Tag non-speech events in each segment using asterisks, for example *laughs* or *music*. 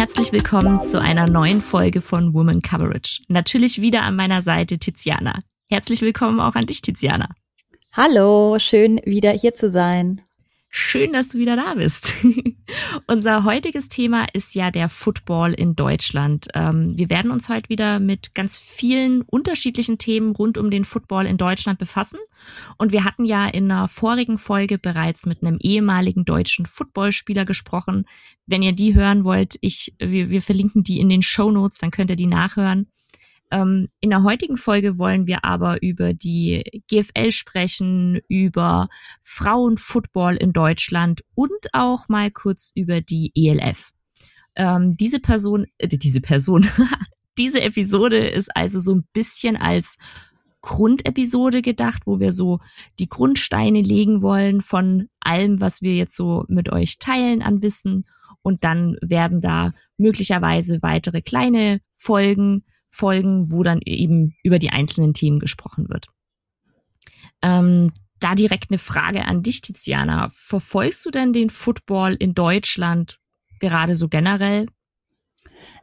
Herzlich willkommen zu einer neuen Folge von Woman Coverage. Natürlich wieder an meiner Seite Tiziana. Herzlich willkommen auch an dich, Tiziana. Hallo, schön wieder hier zu sein. Schön, dass du wieder da bist. *laughs* Unser heutiges Thema ist ja der Football in Deutschland. Ähm, wir werden uns heute wieder mit ganz vielen unterschiedlichen Themen rund um den Football in Deutschland befassen. Und wir hatten ja in einer vorigen Folge bereits mit einem ehemaligen deutschen Footballspieler gesprochen. Wenn ihr die hören wollt, ich, wir, wir verlinken die in den Show Notes, dann könnt ihr die nachhören. Ähm, in der heutigen Folge wollen wir aber über die GFL sprechen, über Frauenfootball in Deutschland und auch mal kurz über die ELF. Ähm, diese Person, äh, diese Person, *laughs* diese Episode ist also so ein bisschen als Grundepisode gedacht, wo wir so die Grundsteine legen wollen von allem, was wir jetzt so mit euch teilen an Wissen. Und dann werden da möglicherweise weitere kleine Folgen Folgen, wo dann eben über die einzelnen Themen gesprochen wird. Ähm, da direkt eine Frage an dich, Tiziana. Verfolgst du denn den Football in Deutschland gerade so generell?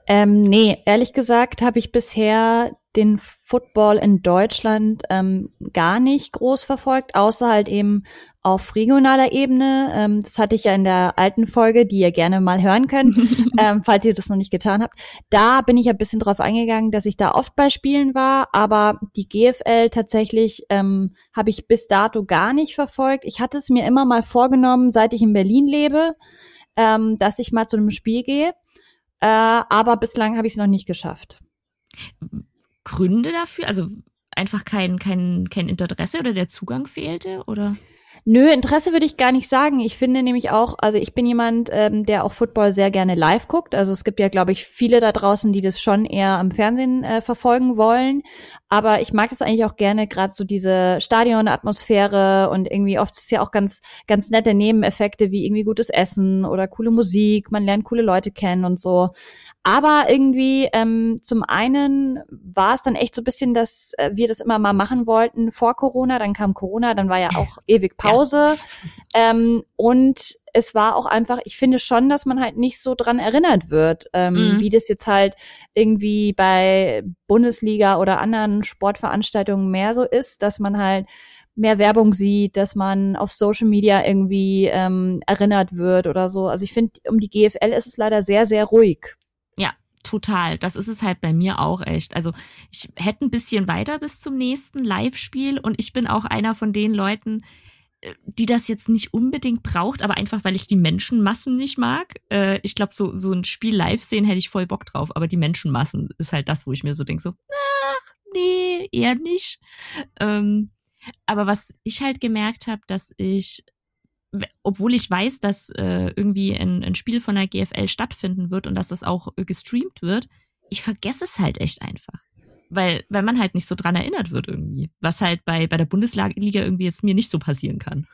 Ähm, nee, ehrlich gesagt habe ich bisher den Football in Deutschland ähm, gar nicht groß verfolgt, außer halt eben auf regionaler Ebene. Ähm, das hatte ich ja in der alten Folge, die ihr gerne mal hören könnt, *laughs* ähm, falls ihr das noch nicht getan habt. Da bin ich ein bisschen drauf eingegangen, dass ich da oft bei Spielen war, aber die GFL tatsächlich ähm, habe ich bis dato gar nicht verfolgt. Ich hatte es mir immer mal vorgenommen, seit ich in Berlin lebe, ähm, dass ich mal zu einem Spiel gehe, äh, aber bislang habe ich es noch nicht geschafft. Gründe dafür? Also einfach kein, kein, kein Interesse oder der Zugang fehlte, oder? Nö, Interesse würde ich gar nicht sagen. Ich finde nämlich auch, also ich bin jemand, ähm, der auch Football sehr gerne live guckt. Also es gibt ja, glaube ich, viele da draußen, die das schon eher am Fernsehen äh, verfolgen wollen. Aber ich mag das eigentlich auch gerne, gerade so diese Stadionatmosphäre und irgendwie oft ist ja auch ganz, ganz nette Nebeneffekte wie irgendwie gutes Essen oder coole Musik. Man lernt coole Leute kennen und so. Aber irgendwie ähm, zum einen war es dann echt so ein bisschen, dass äh, wir das immer mal machen wollten vor Corona. Dann kam Corona, dann war ja auch ewig Pause. Ja. Ähm, und es war auch einfach, ich finde schon, dass man halt nicht so dran erinnert wird, ähm, mhm. wie das jetzt halt irgendwie bei Bundesliga oder anderen Sportveranstaltungen mehr so ist, dass man halt mehr Werbung sieht, dass man auf Social Media irgendwie ähm, erinnert wird oder so. Also ich finde, um die GFL ist es leider sehr, sehr ruhig total. Das ist es halt bei mir auch echt. Also ich hätte ein bisschen weiter bis zum nächsten Live-Spiel und ich bin auch einer von den Leuten, die das jetzt nicht unbedingt braucht, aber einfach, weil ich die Menschenmassen nicht mag. Äh, ich glaube, so, so ein Spiel live sehen hätte ich voll Bock drauf, aber die Menschenmassen ist halt das, wo ich mir so denke, so, ach, nee, eher nicht. Ähm, aber was ich halt gemerkt habe, dass ich obwohl ich weiß, dass äh, irgendwie ein, ein Spiel von der GFL stattfinden wird und dass das auch äh, gestreamt wird, ich vergesse es halt echt einfach. Weil, weil man halt nicht so dran erinnert wird irgendwie. Was halt bei, bei der Bundesliga irgendwie jetzt mir nicht so passieren kann.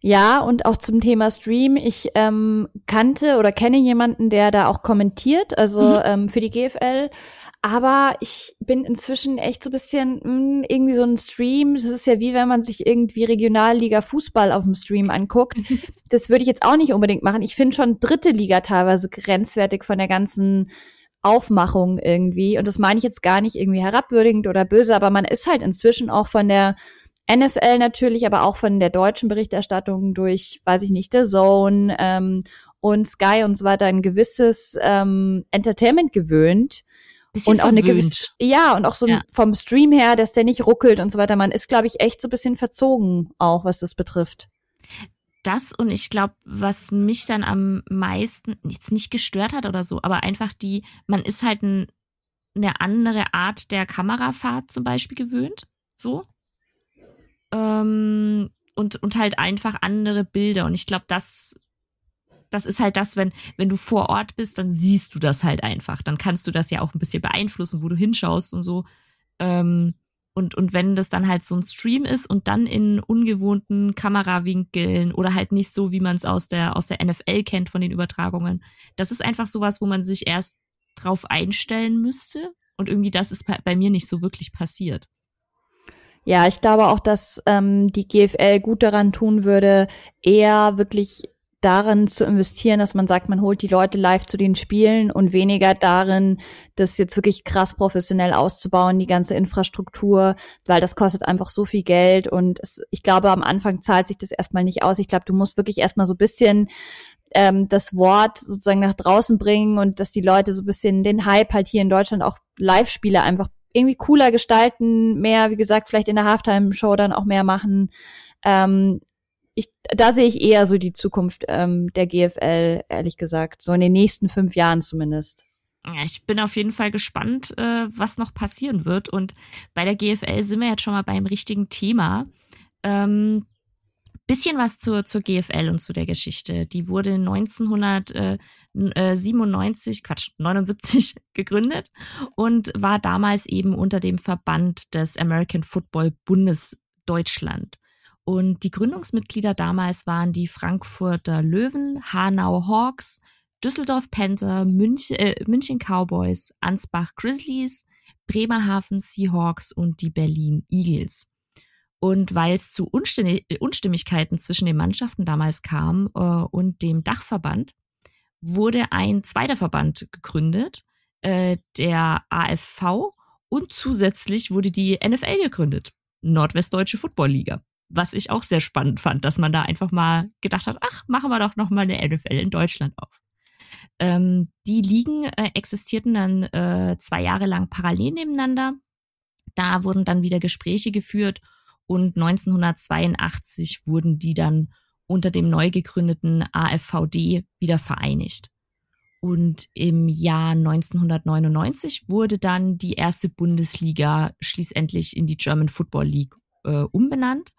Ja, und auch zum Thema Stream. Ich ähm, kannte oder kenne jemanden, der da auch kommentiert, also mhm. ähm, für die GFL. Aber ich bin inzwischen echt so ein bisschen mh, hm, irgendwie so ein Stream. Das ist ja wie wenn man sich irgendwie Regionalliga Fußball auf dem Stream anguckt. *laughs* Das würde ich jetzt auch nicht unbedingt machen. Ich finde schon dritte Liga teilweise grenzwertig von der ganzen Aufmachung irgendwie. Und das meine ich jetzt gar nicht irgendwie herabwürdigend oder böse, aber man ist halt inzwischen auch von der NFL natürlich, aber auch von der deutschen Berichterstattung durch, weiß ich nicht, der Zone ähm, und Sky und so weiter ein gewisses ähm, Entertainment gewöhnt. Bisschen und auch verwöhnt. eine gewisse, ja, und auch so ja. vom Stream her, dass der nicht ruckelt und so weiter. Man ist, glaube ich, echt so ein bisschen verzogen, auch was das betrifft. Das und ich glaube, was mich dann am meisten jetzt nicht gestört hat oder so, aber einfach die, man ist halt ein, eine andere Art der Kamerafahrt zum Beispiel gewöhnt, so. Ähm, und, und halt einfach andere Bilder. Und ich glaube, das das ist halt das, wenn, wenn du vor Ort bist, dann siehst du das halt einfach. Dann kannst du das ja auch ein bisschen beeinflussen, wo du hinschaust und so. Ähm, und, und wenn das dann halt so ein Stream ist und dann in ungewohnten Kamerawinkeln oder halt nicht so, wie man es aus der, aus der NFL kennt von den Übertragungen, das ist einfach sowas, wo man sich erst drauf einstellen müsste. Und irgendwie das ist bei, bei mir nicht so wirklich passiert. Ja, ich glaube auch, dass ähm, die GFL gut daran tun würde, eher wirklich darin zu investieren, dass man sagt, man holt die Leute live zu den Spielen und weniger darin, das jetzt wirklich krass professionell auszubauen, die ganze Infrastruktur, weil das kostet einfach so viel Geld und es, ich glaube, am Anfang zahlt sich das erstmal nicht aus. Ich glaube, du musst wirklich erstmal so bisschen ähm, das Wort sozusagen nach draußen bringen und dass die Leute so bisschen den Hype halt hier in Deutschland auch Live-Spiele einfach irgendwie cooler gestalten, mehr, wie gesagt, vielleicht in der Halftime-Show dann auch mehr machen. Ähm, ich, da sehe ich eher so die Zukunft ähm, der GFL, ehrlich gesagt, so in den nächsten fünf Jahren zumindest. Ich bin auf jeden Fall gespannt, äh, was noch passieren wird. Und bei der GFL sind wir jetzt schon mal beim richtigen Thema. Ähm, bisschen was zur, zur GFL und zu der Geschichte. Die wurde 1997, Quatsch, 79 *laughs* gegründet und war damals eben unter dem Verband des American Football Bundes Deutschland. Und die Gründungsmitglieder damals waren die Frankfurter Löwen, Hanau Hawks, Düsseldorf Panther, München, äh, München Cowboys, Ansbach Grizzlies, Bremerhaven Seahawks und die Berlin Eagles. Und weil es zu Unstimmigkeiten zwischen den Mannschaften damals kam äh, und dem Dachverband, wurde ein zweiter Verband gegründet, äh, der AFV, und zusätzlich wurde die NFL gegründet, Nordwestdeutsche Football Liga was ich auch sehr spannend fand, dass man da einfach mal gedacht hat, ach, machen wir doch noch mal eine NFL in Deutschland auf. Ähm, die Ligen äh, existierten dann äh, zwei Jahre lang parallel nebeneinander. Da wurden dann wieder Gespräche geführt und 1982 wurden die dann unter dem neu gegründeten AFVD wieder vereinigt. Und im Jahr 1999 wurde dann die erste Bundesliga schließlich in die German Football League äh, umbenannt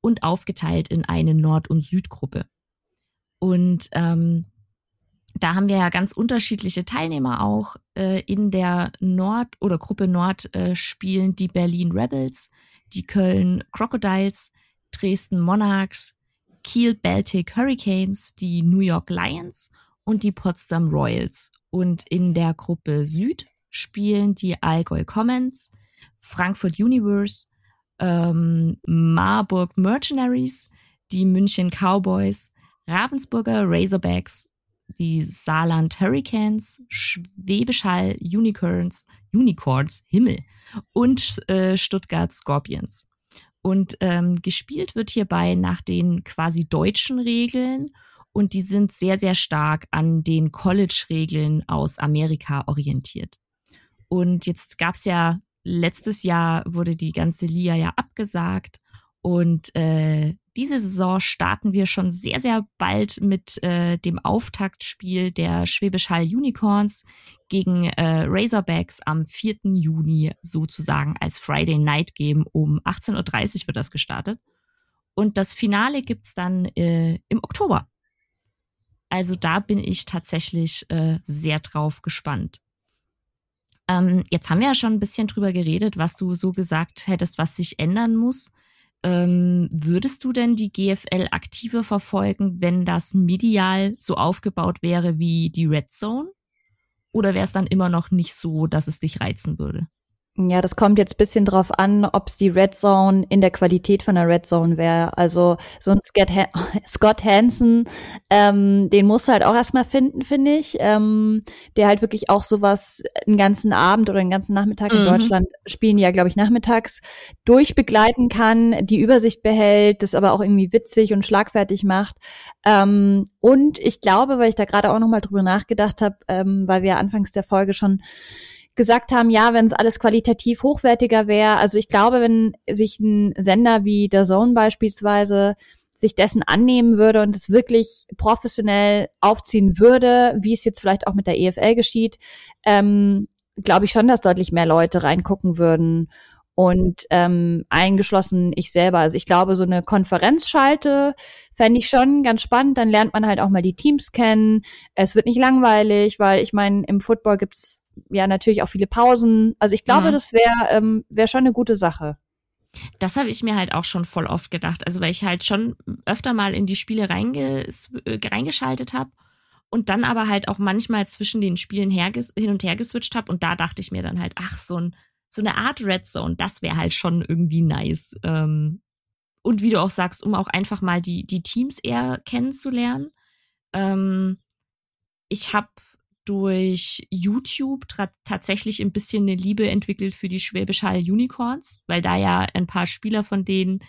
und aufgeteilt in eine Nord- und Südgruppe. Und ähm, da haben wir ja ganz unterschiedliche Teilnehmer auch. Äh, in der Nord- oder Gruppe Nord äh, spielen die Berlin Rebels, die Köln Crocodiles, Dresden Monarchs, Kiel Baltic Hurricanes, die New York Lions und die Potsdam Royals. Und in der Gruppe Süd spielen die Allgäu Commons, Frankfurt Universe, ähm, Marburg Mercenaries, die München Cowboys, Ravensburger Razorbacks, die Saarland Hurricanes, Schwäbisch Hall Unicorns, Unicorns, Himmel und äh, Stuttgart Scorpions. Und ähm, gespielt wird hierbei nach den quasi deutschen Regeln und die sind sehr, sehr stark an den College-Regeln aus Amerika orientiert. Und jetzt gab es ja letztes Jahr wurde die ganze Liga ja abgesagt und äh, diese Saison starten wir schon sehr, sehr bald mit äh, dem Auftaktspiel der Schwäbisch Hall Unicorns gegen äh, Razorbacks am 4. Juni sozusagen als Friday Night Game um 18.30 Uhr wird das gestartet. Und das Finale gibt's dann äh, im Oktober. Also da bin ich tatsächlich äh, sehr drauf gespannt. Ähm, jetzt haben wir ja schon ein bisschen drüber geredet, was du so gesagt hättest, was sich ändern muss. Ähm, würdest du denn die GFL aktiver verfolgen, wenn das medial so aufgebaut wäre wie die Red Zone? Oder wäre es dann immer noch nicht so, dass es dich reizen würde? Ja, das kommt jetzt bisschen drauf an, ob es die Red Zone in der Qualität von der Red Zone wäre. Also so ein Scott, Han *laughs* Scott Hansen, ähm, den musst du halt auch erstmal finden, finde ich. Ähm, der halt wirklich auch sowas einen ganzen Abend oder einen ganzen Nachmittag in mhm. Deutschland spielen, ja, glaube ich, nachmittags durchbegleiten kann, die Übersicht behält, das aber auch irgendwie witzig und schlagfertig macht. Ähm, und ich glaube, weil ich da gerade auch nochmal drüber nachgedacht habe, ähm, weil wir anfangs der Folge schon gesagt haben, ja, wenn es alles qualitativ hochwertiger wäre. Also ich glaube, wenn sich ein Sender wie der Zone beispielsweise sich dessen annehmen würde und es wirklich professionell aufziehen würde, wie es jetzt vielleicht auch mit der EFL geschieht, ähm, glaube ich schon, dass deutlich mehr Leute reingucken würden und ähm, eingeschlossen ich selber. Also ich glaube, so eine Konferenzschalte fände ich schon ganz spannend. Dann lernt man halt auch mal die Teams kennen. Es wird nicht langweilig, weil ich meine, im Football gibt's ja natürlich auch viele Pausen. Also ich glaube, mhm. das wäre ähm, wär schon eine gute Sache. Das habe ich mir halt auch schon voll oft gedacht. Also weil ich halt schon öfter mal in die Spiele reinges äh, reingeschaltet habe und dann aber halt auch manchmal zwischen den Spielen hin und her geswitcht habe und da dachte ich mir dann halt, ach, so, ein, so eine Art Red Zone, das wäre halt schon irgendwie nice. Ähm, und wie du auch sagst, um auch einfach mal die, die Teams eher kennenzulernen Ähm, ich habe durch YouTube tatsächlich ein bisschen eine Liebe entwickelt für die Schwäbisch Hall Unicorns, weil da ja ein paar Spieler von denen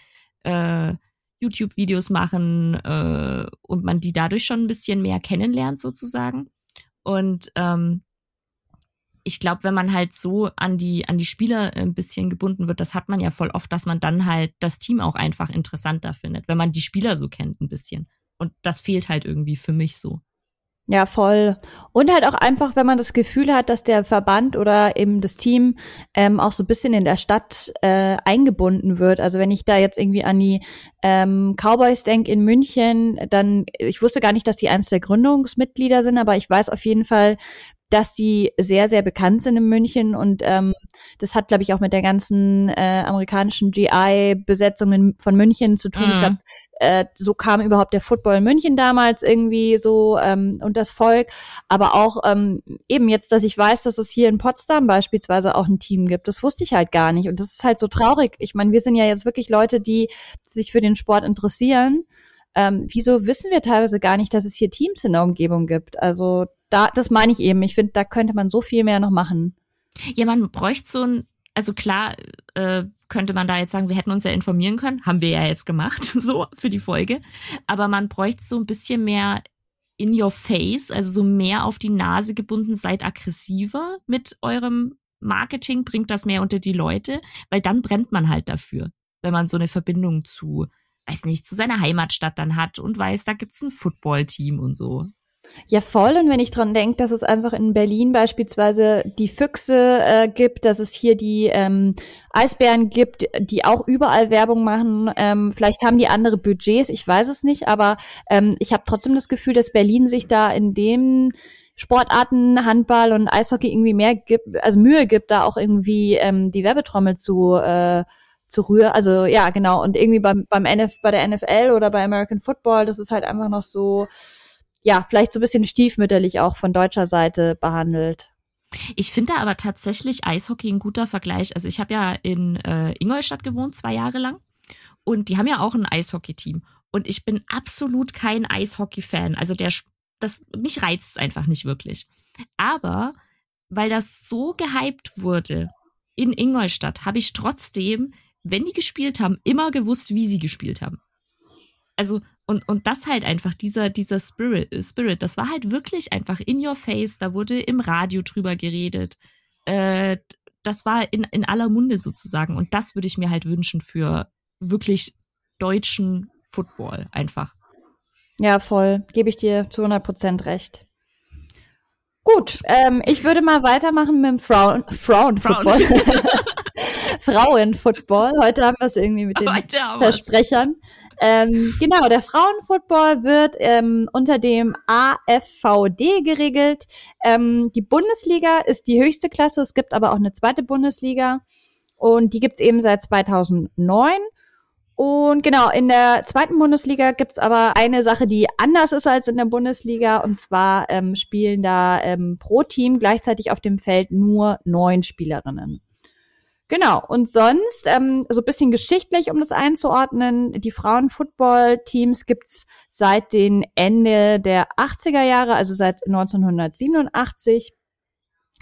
äh, YouTube-Videos machen äh, und man die dadurch schon ein bisschen mehr kennenlernt sozusagen. Und ähm, ich glaube, wenn man halt so an die an die Spieler ein bisschen gebunden wird, das hat man ja voll oft, dass man dann halt das Team auch einfach interessanter findet, wenn man die Spieler so kennt ein bisschen. Und das fehlt halt irgendwie für mich so. Ja, voll. Und halt auch einfach, wenn man das Gefühl hat, dass der Verband oder eben das Team ähm, auch so ein bisschen in der Stadt äh, eingebunden wird. Also wenn ich da jetzt irgendwie an die ähm, Cowboys denke in München, dann, ich wusste gar nicht, dass die eines der Gründungsmitglieder sind, aber ich weiß auf jeden Fall, dass die sehr, sehr bekannt sind in München und ähm, das hat, glaube ich, auch mit der ganzen äh, amerikanischen GI-Besetzung von München zu tun. Mhm. Ich glaube, äh, so kam überhaupt der Football in München damals irgendwie so ähm, und das Volk. Aber auch ähm, eben jetzt, dass ich weiß, dass es hier in Potsdam beispielsweise auch ein Team gibt, das wusste ich halt gar nicht. Und das ist halt so traurig. Ich meine, wir sind ja jetzt wirklich Leute, die sich für den Sport interessieren. Ähm, wieso wissen wir teilweise gar nicht, dass es hier Teams in der Umgebung gibt? Also da, das meine ich eben. Ich finde, da könnte man so viel mehr noch machen. Ja, man bräuchte so ein, also klar, äh, könnte man da jetzt sagen, wir hätten uns ja informieren können, haben wir ja jetzt gemacht, *laughs* so für die Folge. Aber man bräuchte so ein bisschen mehr in your face, also so mehr auf die Nase gebunden, seid aggressiver mit eurem Marketing, bringt das mehr unter die Leute, weil dann brennt man halt dafür, wenn man so eine Verbindung zu, weiß nicht, zu seiner Heimatstadt dann hat und weiß, da gibt's ein Footballteam und so. Ja, voll. Und wenn ich dran denke, dass es einfach in Berlin beispielsweise die Füchse äh, gibt, dass es hier die ähm, Eisbären gibt, die auch überall Werbung machen. Ähm, vielleicht haben die andere Budgets, ich weiß es nicht, aber ähm, ich habe trotzdem das Gefühl, dass Berlin sich da in dem Sportarten, Handball und Eishockey irgendwie mehr gibt, also Mühe gibt, da auch irgendwie ähm, die Werbetrommel zu äh, zu rühren. Also ja, genau. Und irgendwie beim, beim NF, bei der NFL oder bei American Football, das ist halt einfach noch so, ja, vielleicht so ein bisschen stiefmütterlich auch von deutscher Seite behandelt. Ich finde aber tatsächlich Eishockey ein guter Vergleich. Also ich habe ja in äh, Ingolstadt gewohnt, zwei Jahre lang. Und die haben ja auch ein Eishockey-Team. Und ich bin absolut kein Eishockey-Fan. Also der, das, mich reizt es einfach nicht wirklich. Aber weil das so gehypt wurde in Ingolstadt, habe ich trotzdem, wenn die gespielt haben, immer gewusst, wie sie gespielt haben. Also und, und das halt einfach, dieser, dieser Spirit, Spirit, das war halt wirklich einfach in your face, da wurde im Radio drüber geredet. Äh, das war in, in aller Munde sozusagen. Und das würde ich mir halt wünschen für wirklich deutschen Football einfach. Ja, voll. Gebe ich dir zu 100 Prozent recht. Gut, ähm, ich würde mal weitermachen mit dem Frauen, Frauenfootball. Frauen. *laughs* *laughs* Frauenfootball. Heute haben wir es irgendwie mit den Versprechern. Ähm, genau, der Frauenfootball wird ähm, unter dem AFVD geregelt. Ähm, die Bundesliga ist die höchste Klasse. Es gibt aber auch eine zweite Bundesliga. Und die gibt's eben seit 2009. Und genau, in der zweiten Bundesliga gibt's aber eine Sache, die anders ist als in der Bundesliga. Und zwar ähm, spielen da ähm, pro Team gleichzeitig auf dem Feld nur neun Spielerinnen. Genau, und sonst, ähm, so bisschen geschichtlich, um das einzuordnen, die Frauen-Football-Teams gibt's seit den Ende der 80er Jahre, also seit 1987.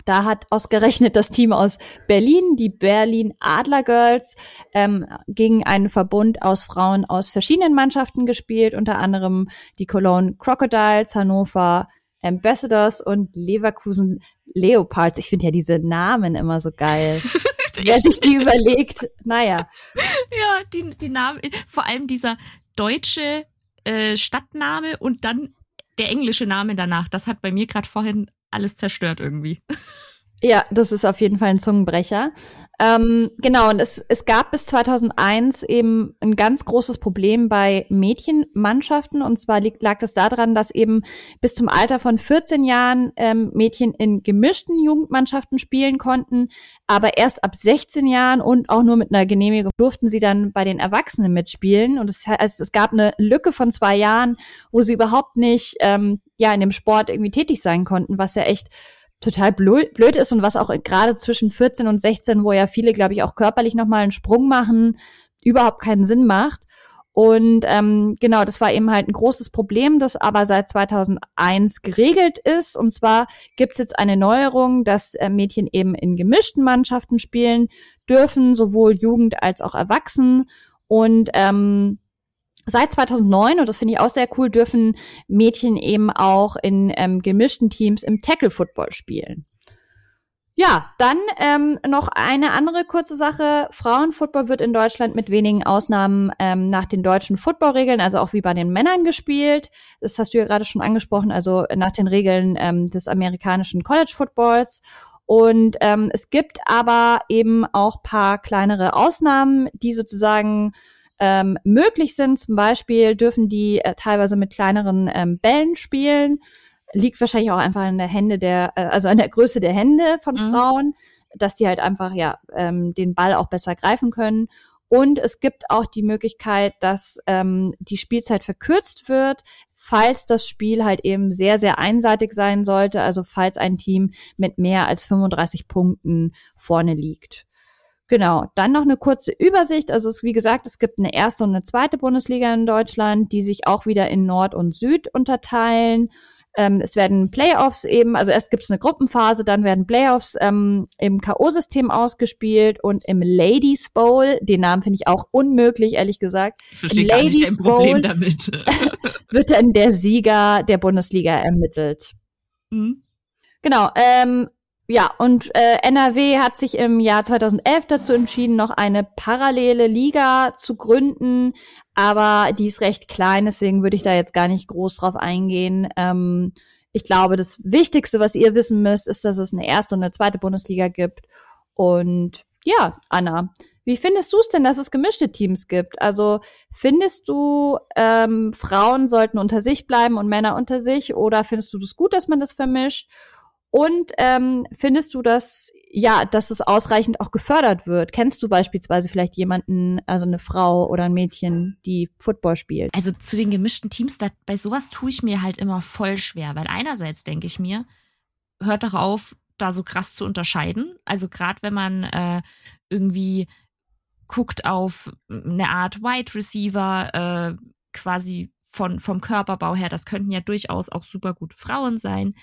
Da hat ausgerechnet das Team aus Berlin, die Berlin Adler Girls, ähm, gegen einen Verbund aus Frauen aus verschiedenen Mannschaften gespielt, unter anderem die Cologne Crocodiles, Hannover Ambassadors und Leverkusen Leopards. Ich finde ja diese Namen immer so geil. *laughs* Wer sich die überlegt, naja. *laughs* Ja, die, die Namen, vor allem dieser deutsche äh, Stadtname und dann der englische Name danach. Das hat bei mir gerade vorhin alles zerstört irgendwie. *laughs* Ja, das ist auf jeden Fall ein Zungenbrecher. Ähm, genau, und es, es gab bis 2001 eben ein ganz großes Problem bei Mädchenmannschaften. Und zwar liegt, lag es daran, dass eben bis zum Alter von 14 Jahren ähm, Mädchen in gemischten Jugendmannschaften spielen konnten. Aber erst ab 16 Jahren und auch nur mit einer Genehmigung durften sie dann bei den Erwachsenen mitspielen. Und es, also es gab eine Lücke von zwei Jahren, wo sie überhaupt nicht ähm, ja in dem Sport irgendwie tätig sein konnten, was ja echt total blöd, ist und was auch gerade zwischen 14 und 16, wo ja viele, glaube ich, auch körperlich nochmal einen Sprung machen, überhaupt keinen Sinn macht. Und ähm, genau, das war eben halt ein großes Problem, das aber seit 2001 geregelt ist. Und zwar gibt es jetzt eine Neuerung, dass äh, Mädchen eben in gemischten Mannschaften spielen dürfen, sowohl Jugend als auch Erwachsen. Und ähm, seit 2009, und das finde ich auch sehr cool, dürfen Mädchen eben auch in ähm, gemischten Teams im Tackle-Football spielen. Ja, dann ähm, noch eine andere kurze Sache. Frauenfootball wird in Deutschland mit wenigen Ausnahmen ähm, nach den deutschen Footballregeln, also auch wie bei den Männern gespielt. Das hast du ja gerade schon angesprochen, also nach den Regeln ähm, des amerikanischen College Footballs. Und ähm, es gibt aber eben auch paar kleinere Ausnahmen, die sozusagen ähm, möglich sind. Zum Beispiel dürfen die äh, teilweise mit kleineren ähm, Bällen spielen liegt wahrscheinlich auch einfach an der Hände der, äh, also an der Größe der Hände von mhm. Frauen, dass die halt einfach ja ähm, den Ball auch besser greifen können. Und es gibt auch die Möglichkeit, dass ähm, die Spielzeit verkürzt wird, falls das Spiel halt eben sehr, sehr einseitig sein sollte, also falls ein Team mit mehr als 35 Punkten vorne liegt. Genau, dann noch eine kurze Übersicht. Also es, wie gesagt, es gibt eine erste und eine zweite Bundesliga in Deutschland, die sich auch wieder in Nord und Süd unterteilen. Ähm, es werden Playoffs eben, also erst gibt es eine Gruppenphase, dann werden Playoffs ähm, im K.O.-System ausgespielt und im Ladies Bowl, den Namen finde ich auch unmöglich, ehrlich gesagt. Ich verstehe gar nicht dein Problem Bowl damit. *laughs* wird dann der Sieger der Bundesliga ermittelt. Mhm. Genau, ähm, ja, und äh, NRW hat sich im Jahr 2011 dazu entschieden, noch eine parallele Liga zu gründen, aber die ist recht klein, deswegen würde ich da jetzt gar nicht groß drauf eingehen. Ähm, ich glaube, das Wichtigste, was ihr wissen müsst, ist, dass es eine erste und eine zweite Bundesliga gibt. Und ja, Anna, wie findest du es denn, dass es gemischte Teams gibt? Also findest du, ähm, Frauen sollten unter sich bleiben und Männer unter sich? Oder findest du das gut, dass man das vermischt? Und ähm, findest du das, ja, dass es ausreichend auch gefördert wird? Kennst du beispielsweise vielleicht jemanden, also eine Frau oder ein Mädchen, die Football spielt? Also zu den gemischten Teams, da, bei sowas tue ich mir halt immer voll schwer, weil einerseits denke ich mir, hört doch auf, da so krass zu unterscheiden. Also gerade wenn man äh, irgendwie guckt auf eine Art Wide Receiver, äh, quasi von, vom Körperbau her, das könnten ja durchaus auch super gut Frauen sein.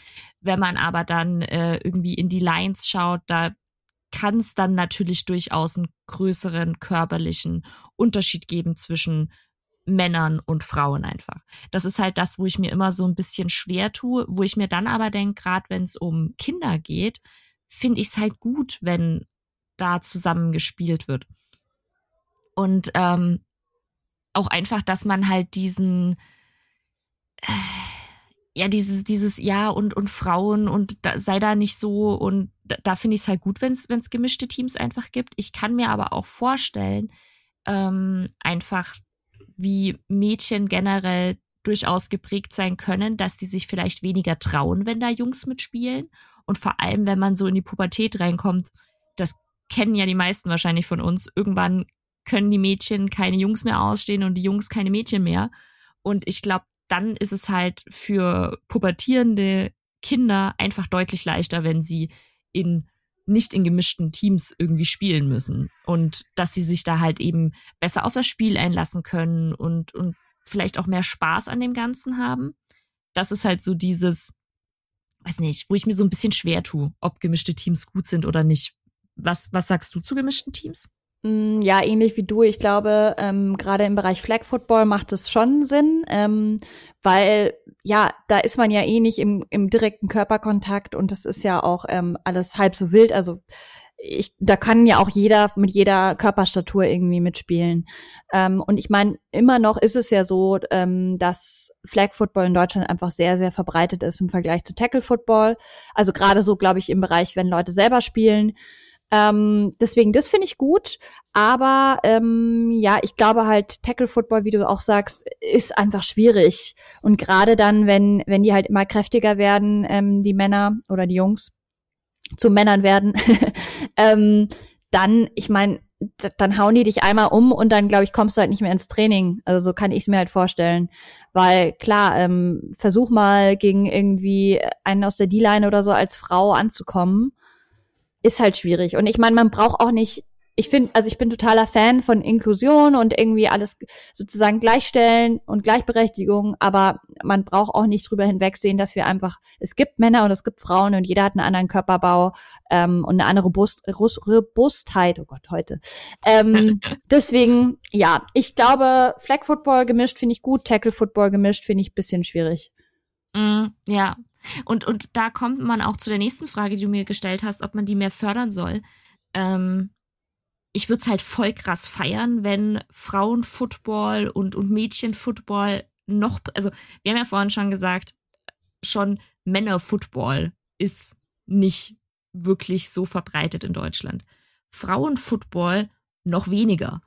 Wenn man aber dann äh, irgendwie in die Lines schaut, da kann es dann natürlich durchaus einen größeren körperlichen Unterschied geben zwischen Männern und Frauen einfach. Das ist halt das, wo ich mir immer so ein bisschen schwer tue, wo ich mir dann aber denke, gerade wenn es um Kinder geht, finde ich es halt gut, wenn da zusammen gespielt wird. Und ähm, auch einfach, dass man halt diesen, äh, ja, dieses, dieses Ja und, und Frauen und da, sei da nicht so und da, da finde ich es halt gut, wenn es gemischte Teams einfach gibt. Ich kann mir aber auch vorstellen, ähm, einfach wie Mädchen generell durchaus geprägt sein können, dass die sich vielleicht weniger trauen, wenn da Jungs mitspielen. Und vor allem, wenn man so in die Pubertät reinkommt, das kennen ja die meisten wahrscheinlich von uns, irgendwann können die Mädchen keine Jungs mehr ausstehen und die Jungs keine Mädchen mehr. Und ich glaube, dann ist es halt für pubertierende Kinder einfach deutlich leichter, wenn sie in nicht in gemischten Teams irgendwie spielen müssen und dass sie sich da halt eben besser auf das Spiel einlassen können und, und vielleicht auch mehr Spaß an dem Ganzen haben. Das ist halt so dieses, weiß nicht, wo ich mir so ein bisschen schwer tue, ob gemischte Teams gut sind oder nicht. Was, was sagst du zu gemischten Teams? Mm, ja, ähnlich wie du. Ich glaube, ähm, gerade im Bereich Flag Football macht es schon Sinn, ähm, weil ja, da ist man ja eh nicht im, im direkten Körperkontakt und das ist ja auch ähm, alles halb so wild. Also ich, da kann ja auch jeder mit jeder Körperstatur irgendwie mitspielen. Ähm, und ich meine, immer noch ist es ja so, ähm, dass Flag Football in Deutschland einfach sehr, sehr verbreitet ist im Vergleich zu Tackle Football. Also gerade so, glaube ich, im Bereich, wenn Leute selber spielen. Ähm, deswegen, das finde ich gut. Aber ähm, ja, ich glaube halt, Tackle Football, wie du auch sagst, ist einfach schwierig. Und gerade dann, wenn, wenn die halt immer kräftiger werden, ähm, die Männer oder die Jungs zu Männern werden, *laughs* ähm, dann, ich meine, dann hauen die dich einmal um und dann, glaube ich, kommst du halt nicht mehr ins Training. Also so kann ich es mir halt vorstellen. Weil klar, ähm, versuch mal gegen irgendwie einen aus der D-Line oder so als Frau anzukommen ist halt schwierig. Und ich meine, man braucht auch nicht, ich finde, also ich bin totaler Fan von Inklusion und irgendwie alles sozusagen gleichstellen und Gleichberechtigung, aber man braucht auch nicht drüber hinwegsehen, dass wir einfach, es gibt Männer und es gibt Frauen und jeder hat einen anderen Körperbau ähm, und eine andere Robust, Robustheit, oh Gott, heute. Ähm, *laughs* deswegen, ja, ich glaube, Flag Football gemischt finde ich gut, Tackle Football gemischt finde ich bisschen schwierig. Mm, ja, und, und da kommt man auch zu der nächsten Frage, die du mir gestellt hast, ob man die mehr fördern soll. Ähm, ich würde es halt voll krass feiern, wenn Frauenfootball und, und Mädchenfootball noch, also wir haben ja vorhin schon gesagt, schon Männerfootball ist nicht wirklich so verbreitet in Deutschland. Frauenfootball noch weniger.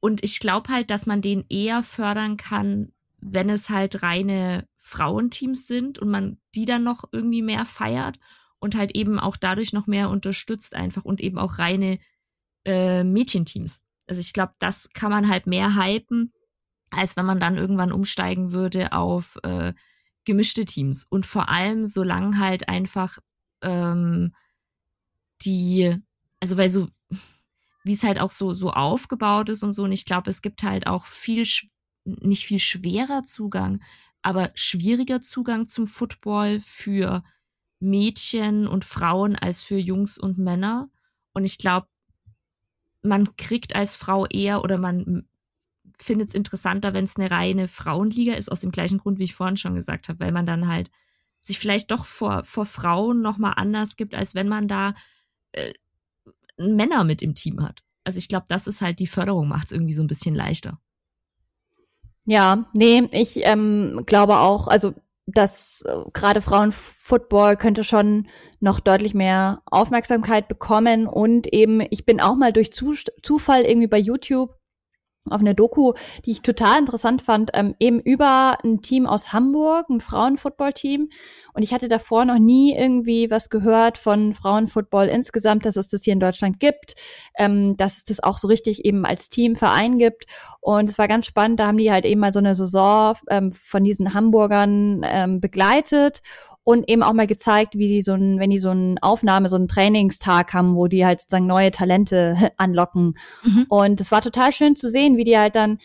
Und ich glaube halt, dass man den eher fördern kann, wenn es halt reine Frauenteams sind und man die dann noch irgendwie mehr feiert und halt eben auch dadurch noch mehr unterstützt einfach und eben auch reine äh, Mädchenteams. Also ich glaube, das kann man halt mehr hypen, als wenn man dann irgendwann umsteigen würde auf äh, gemischte Teams. Und vor allem, solange halt einfach ähm, die, also weil so, wie es halt auch so, so aufgebaut ist und so, und ich glaube, es gibt halt auch viel, nicht viel schwerer Zugang, aber schwieriger Zugang zum Football für Mädchen und Frauen als für Jungs und Männer. Und ich glaube, man kriegt als Frau eher oder man findet es interessanter, wenn es eine reine Frauenliga ist, aus dem gleichen Grund, wie ich vorhin schon gesagt habe, weil man dann halt sich vielleicht doch vor, vor Frauen nochmal anders gibt, als wenn man da äh, Männer mit im Team hat. Also ich glaube, das ist halt die Förderung, macht es irgendwie so ein bisschen leichter. Ja, nee, ich ähm, glaube auch, also dass äh, gerade Frauenfootball könnte schon noch deutlich mehr Aufmerksamkeit bekommen und eben, ich bin auch mal durch Zufall irgendwie bei YouTube auf eine Doku, die ich total interessant fand, ähm, eben über ein Team aus Hamburg, ein Frauenfootball-Team. Und ich hatte davor noch nie irgendwie was gehört von Frauenfootball insgesamt, dass es das hier in Deutschland gibt, ähm, dass es das auch so richtig eben als Teamverein gibt. Und es war ganz spannend, da haben die halt eben mal so eine Saison ähm, von diesen Hamburgern ähm, begleitet und eben auch mal gezeigt, wie die so ein, wenn die so eine Aufnahme, so einen Trainingstag haben, wo die halt sozusagen neue Talente *laughs* anlocken. Mhm. Und es war total schön zu sehen, wie die halt dann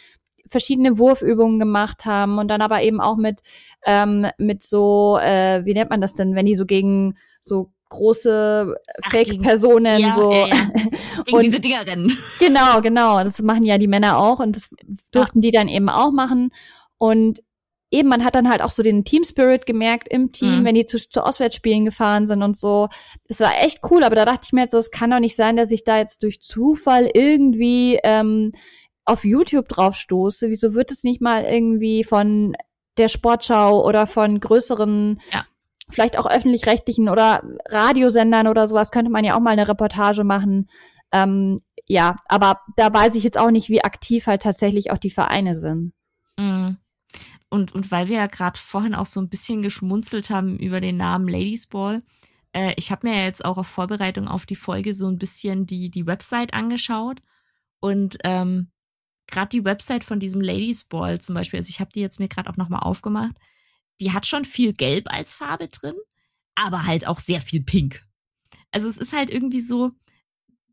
verschiedene Wurfübungen gemacht haben und dann aber eben auch mit ähm, mit so äh, wie nennt man das denn, wenn die so gegen so große Fake-Personen ja, so ja, ja. *laughs* gegen und, diese Dinger rennen. Genau, genau. Das machen ja die Männer auch und das durften die dann eben auch machen. Und eben, man hat dann halt auch so den Team Spirit gemerkt im Team, mhm. wenn die zu, zu Auswärtsspielen gefahren sind und so. Es war echt cool, aber da dachte ich mir jetzt so, es kann doch nicht sein, dass ich da jetzt durch Zufall irgendwie ähm, auf YouTube drauf stoße. Wieso wird es nicht mal irgendwie von der Sportschau oder von größeren, ja. vielleicht auch öffentlich-rechtlichen oder Radiosendern oder sowas, könnte man ja auch mal eine Reportage machen. Ähm, ja, aber da weiß ich jetzt auch nicht, wie aktiv halt tatsächlich auch die Vereine sind. Mhm und, und weil wir ja gerade vorhin auch so ein bisschen geschmunzelt haben über den Namen Ladies Ball, äh, ich habe mir ja jetzt auch auf Vorbereitung auf die Folge so ein bisschen die, die Website angeschaut und ähm, gerade die Website von diesem Ladies Ball zum Beispiel, also ich habe die jetzt mir gerade auch nochmal aufgemacht, die hat schon viel Gelb als Farbe drin, aber halt auch sehr viel Pink. Also es ist halt irgendwie so,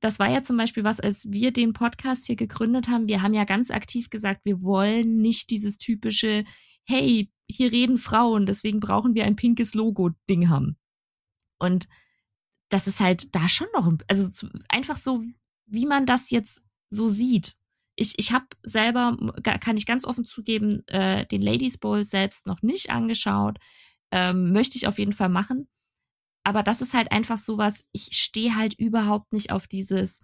das war ja zum Beispiel was, als wir den Podcast hier gegründet haben. Wir haben ja ganz aktiv gesagt, wir wollen nicht dieses typische hey, hier reden Frauen, deswegen brauchen wir ein pinkes Logo-Ding haben. Und das ist halt da schon noch, also einfach so, wie man das jetzt so sieht. Ich, ich habe selber, kann ich ganz offen zugeben, äh, den Ladies Bowl selbst noch nicht angeschaut. Ähm, möchte ich auf jeden Fall machen. Aber das ist halt einfach sowas, ich stehe halt überhaupt nicht auf dieses,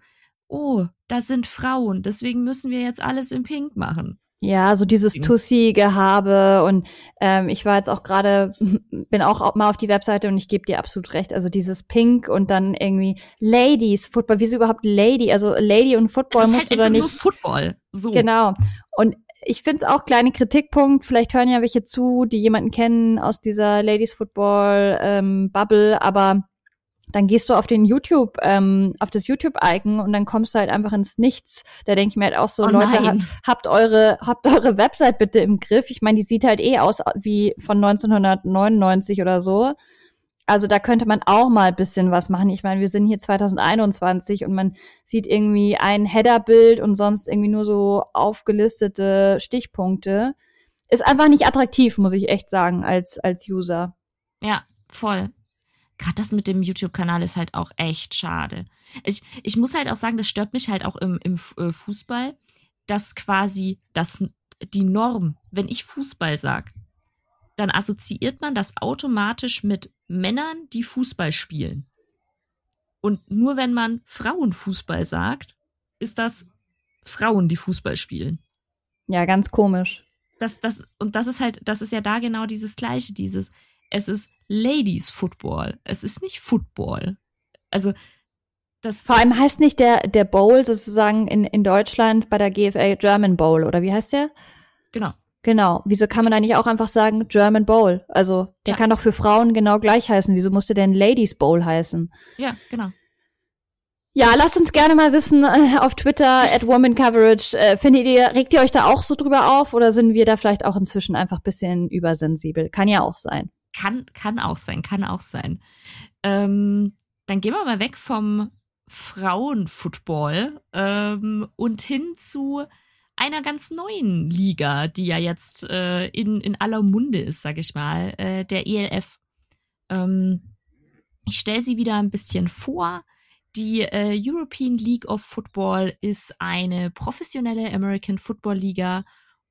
oh, das sind Frauen, deswegen müssen wir jetzt alles in Pink machen. Ja, so dieses Tussi-Gehabe und ähm, ich war jetzt auch gerade, *laughs* bin auch mal auf die Webseite und ich gebe dir absolut recht. Also dieses Pink und dann irgendwie Ladies Football. Wieso überhaupt Lady? Also Lady und Football musst halt du da nicht. Nur Football. So. Genau. Und ich finde es auch kleine Kritikpunkt. Vielleicht hören ja welche zu, die jemanden kennen aus dieser Ladies Football ähm, Bubble, aber dann gehst du auf den YouTube, ähm, auf das YouTube-Icon und dann kommst du halt einfach ins Nichts. Da denke ich mir halt auch so, oh Leute, ha habt eure, habt eure Website bitte im Griff. Ich meine, die sieht halt eh aus wie von 1999 oder so. also da könnte man auch mal ein bisschen was machen. Ich meine, wir sind hier 2021 und man sieht irgendwie ein Header-Bild und sonst irgendwie nur so aufgelistete Stichpunkte. Ist einfach nicht attraktiv, muss ich echt sagen, als, als User. Ja, voll. Gerade das mit dem YouTube-Kanal ist halt auch echt schade. Ich, ich muss halt auch sagen, das stört mich halt auch im, im äh, Fußball, dass quasi das, die Norm, wenn ich Fußball sag, dann assoziiert man das automatisch mit Männern, die Fußball spielen. Und nur wenn man Frauenfußball sagt, ist das Frauen, die Fußball spielen. Ja, ganz komisch. Das, das, und das ist halt, das ist ja da genau dieses Gleiche, dieses, es ist Ladies Football, es ist nicht Football. Also, das. Vor allem heißt nicht der, der Bowl sozusagen in, in Deutschland bei der GFA German Bowl, oder wie heißt der? Genau. Genau. Wieso kann man da nicht auch einfach sagen German Bowl? Also, der ja. kann doch für Frauen genau gleich heißen. Wieso musste denn Ladies Bowl heißen? Ja, genau. Ja, lasst uns gerne mal wissen äh, auf Twitter at Woman Coverage. Äh, findet ihr, regt ihr euch da auch so drüber auf oder sind wir da vielleicht auch inzwischen einfach bisschen übersensibel? Kann ja auch sein. Kann, kann auch sein, kann auch sein. Ähm, dann gehen wir mal weg vom Frauenfootball ähm, und hin zu einer ganz neuen Liga, die ja jetzt äh, in, in aller Munde ist, sag ich mal, äh, der ELF. Ähm, ich stelle sie wieder ein bisschen vor. Die äh, European League of Football ist eine professionelle American Football Liga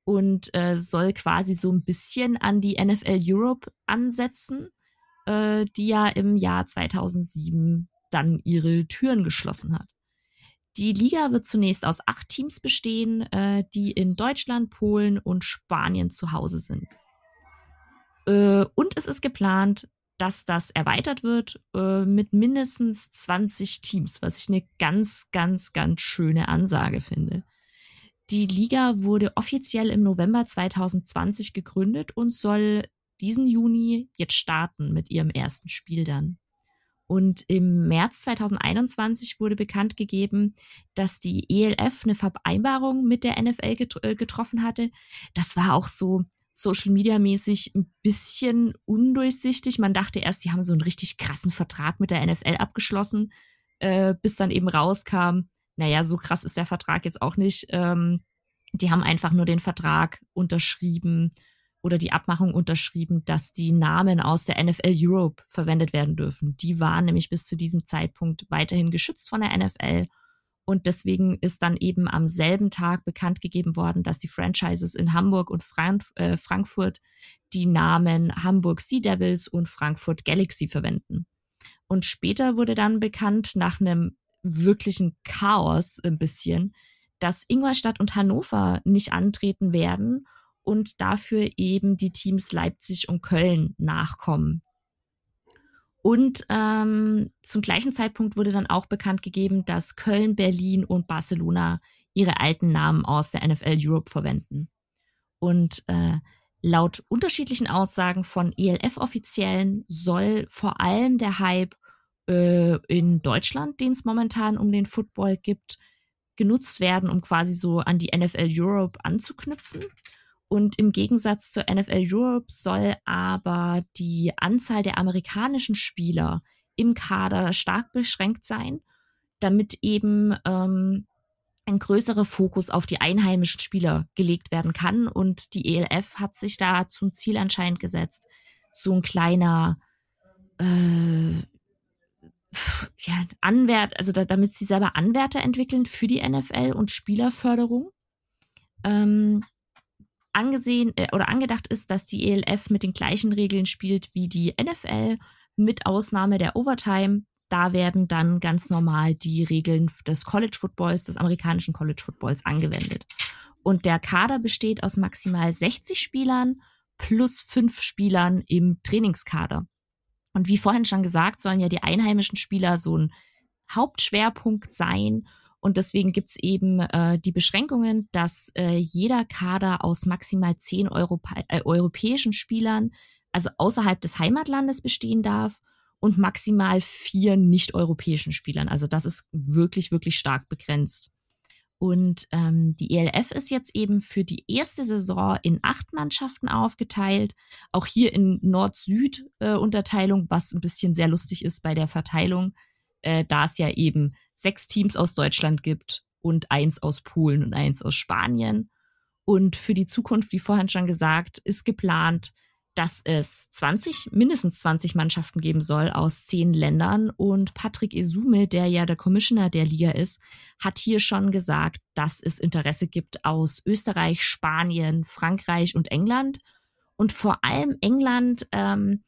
und äh, soll quasi so ein bisschen an die NFL Europe ansetzen, äh, die ja im Jahr 2007 dann ihre Türen geschlossen hat. Die Liga wird zunächst aus acht Teams bestehen, äh, die in Deutschland, Polen und Spanien zu Hause sind. Äh, und es ist geplant, dass das erweitert wird äh, mit mindestens 20 Teams, was ich eine ganz, ganz, ganz schöne Ansage finde. Die Liga wurde offiziell im November 2020 gegründet und soll diesen Juni jetzt starten mit ihrem ersten Spiel dann. Und im März 2021 wurde bekannt gegeben, dass die ELF eine Vereinbarung mit der NFL get äh, getroffen hatte. Das war auch so Social Media mäßig ein bisschen undurchsichtig. Man dachte erst, die haben so einen richtig krassen Vertrag mit der NFL abgeschlossen, äh, bis dann eben rauskam, naja, so krass ist der Vertrag jetzt auch nicht. Ähm, die haben einfach nur den Vertrag unterschrieben oder die Abmachung unterschrieben, dass die Namen aus der NFL Europe verwendet werden dürfen. Die waren nämlich bis zu diesem Zeitpunkt weiterhin geschützt von der NFL. Und deswegen ist dann eben am selben Tag bekannt gegeben worden, dass die Franchises in Hamburg und Frank äh, Frankfurt die Namen Hamburg Sea Devils und Frankfurt Galaxy verwenden. Und später wurde dann bekannt, nach einem wirklichen Chaos ein bisschen, dass Ingolstadt und Hannover nicht antreten werden und dafür eben die Teams Leipzig und Köln nachkommen. Und ähm, zum gleichen Zeitpunkt wurde dann auch bekannt gegeben, dass Köln, Berlin und Barcelona ihre alten Namen aus der NFL Europe verwenden. Und äh, laut unterschiedlichen Aussagen von ELF-Offiziellen soll vor allem der Hype äh, in Deutschland, den es momentan um den Football gibt, genutzt werden, um quasi so an die NFL Europe anzuknüpfen. Und im Gegensatz zur NFL Europe soll aber die Anzahl der amerikanischen Spieler im Kader stark beschränkt sein, damit eben ähm, ein größerer Fokus auf die einheimischen Spieler gelegt werden kann. Und die ELF hat sich da zum Ziel anscheinend gesetzt, so ein kleiner äh, ja, Anwert, also da, damit sie selber Anwärter entwickeln für die NFL und Spielerförderung. Ähm, angesehen äh, oder angedacht ist, dass die ELF mit den gleichen Regeln spielt wie die NFL, mit Ausnahme der Overtime. Da werden dann ganz normal die Regeln des College Footballs, des amerikanischen College Footballs angewendet. Und der Kader besteht aus maximal 60 Spielern plus fünf Spielern im Trainingskader. Und wie vorhin schon gesagt, sollen ja die einheimischen Spieler so ein Hauptschwerpunkt sein. Und deswegen gibt's eben äh, die Beschränkungen, dass äh, jeder Kader aus maximal zehn Europa äh, europäischen Spielern, also außerhalb des Heimatlandes bestehen darf und maximal vier nicht-europäischen Spielern. Also das ist wirklich, wirklich stark begrenzt. Und ähm, die ELF ist jetzt eben für die erste Saison in acht Mannschaften aufgeteilt. Auch hier in Nord-Süd-Unterteilung, äh, was ein bisschen sehr lustig ist bei der Verteilung, äh, da es ja eben sechs Teams aus Deutschland gibt und eins aus Polen und eins aus Spanien. Und für die Zukunft, wie vorhin schon gesagt, ist geplant, dass es 20, mindestens 20 Mannschaften geben soll aus zehn Ländern. Und Patrick Esume, der ja der Commissioner der Liga ist, hat hier schon gesagt, dass es Interesse gibt aus Österreich, Spanien, Frankreich und England. Und vor allem England, ähm,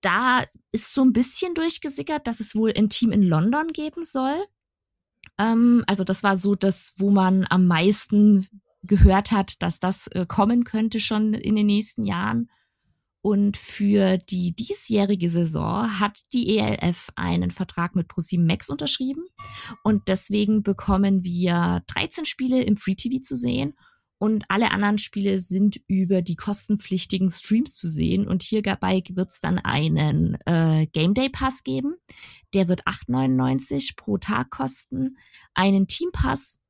da ist so ein bisschen durchgesickert, dass es wohl ein Team in London geben soll. Ähm, also das war so das, wo man am meisten gehört hat, dass das äh, kommen könnte schon in den nächsten Jahren. Und für die diesjährige Saison hat die ELF einen Vertrag mit ProSieben Max unterschrieben. Und deswegen bekommen wir 13 Spiele im Free TV zu sehen. Und alle anderen Spiele sind über die kostenpflichtigen Streams zu sehen. Und hier dabei wird es dann einen äh, Game Day Pass geben. Der wird 8,99 pro Tag kosten. Einen Team Pass,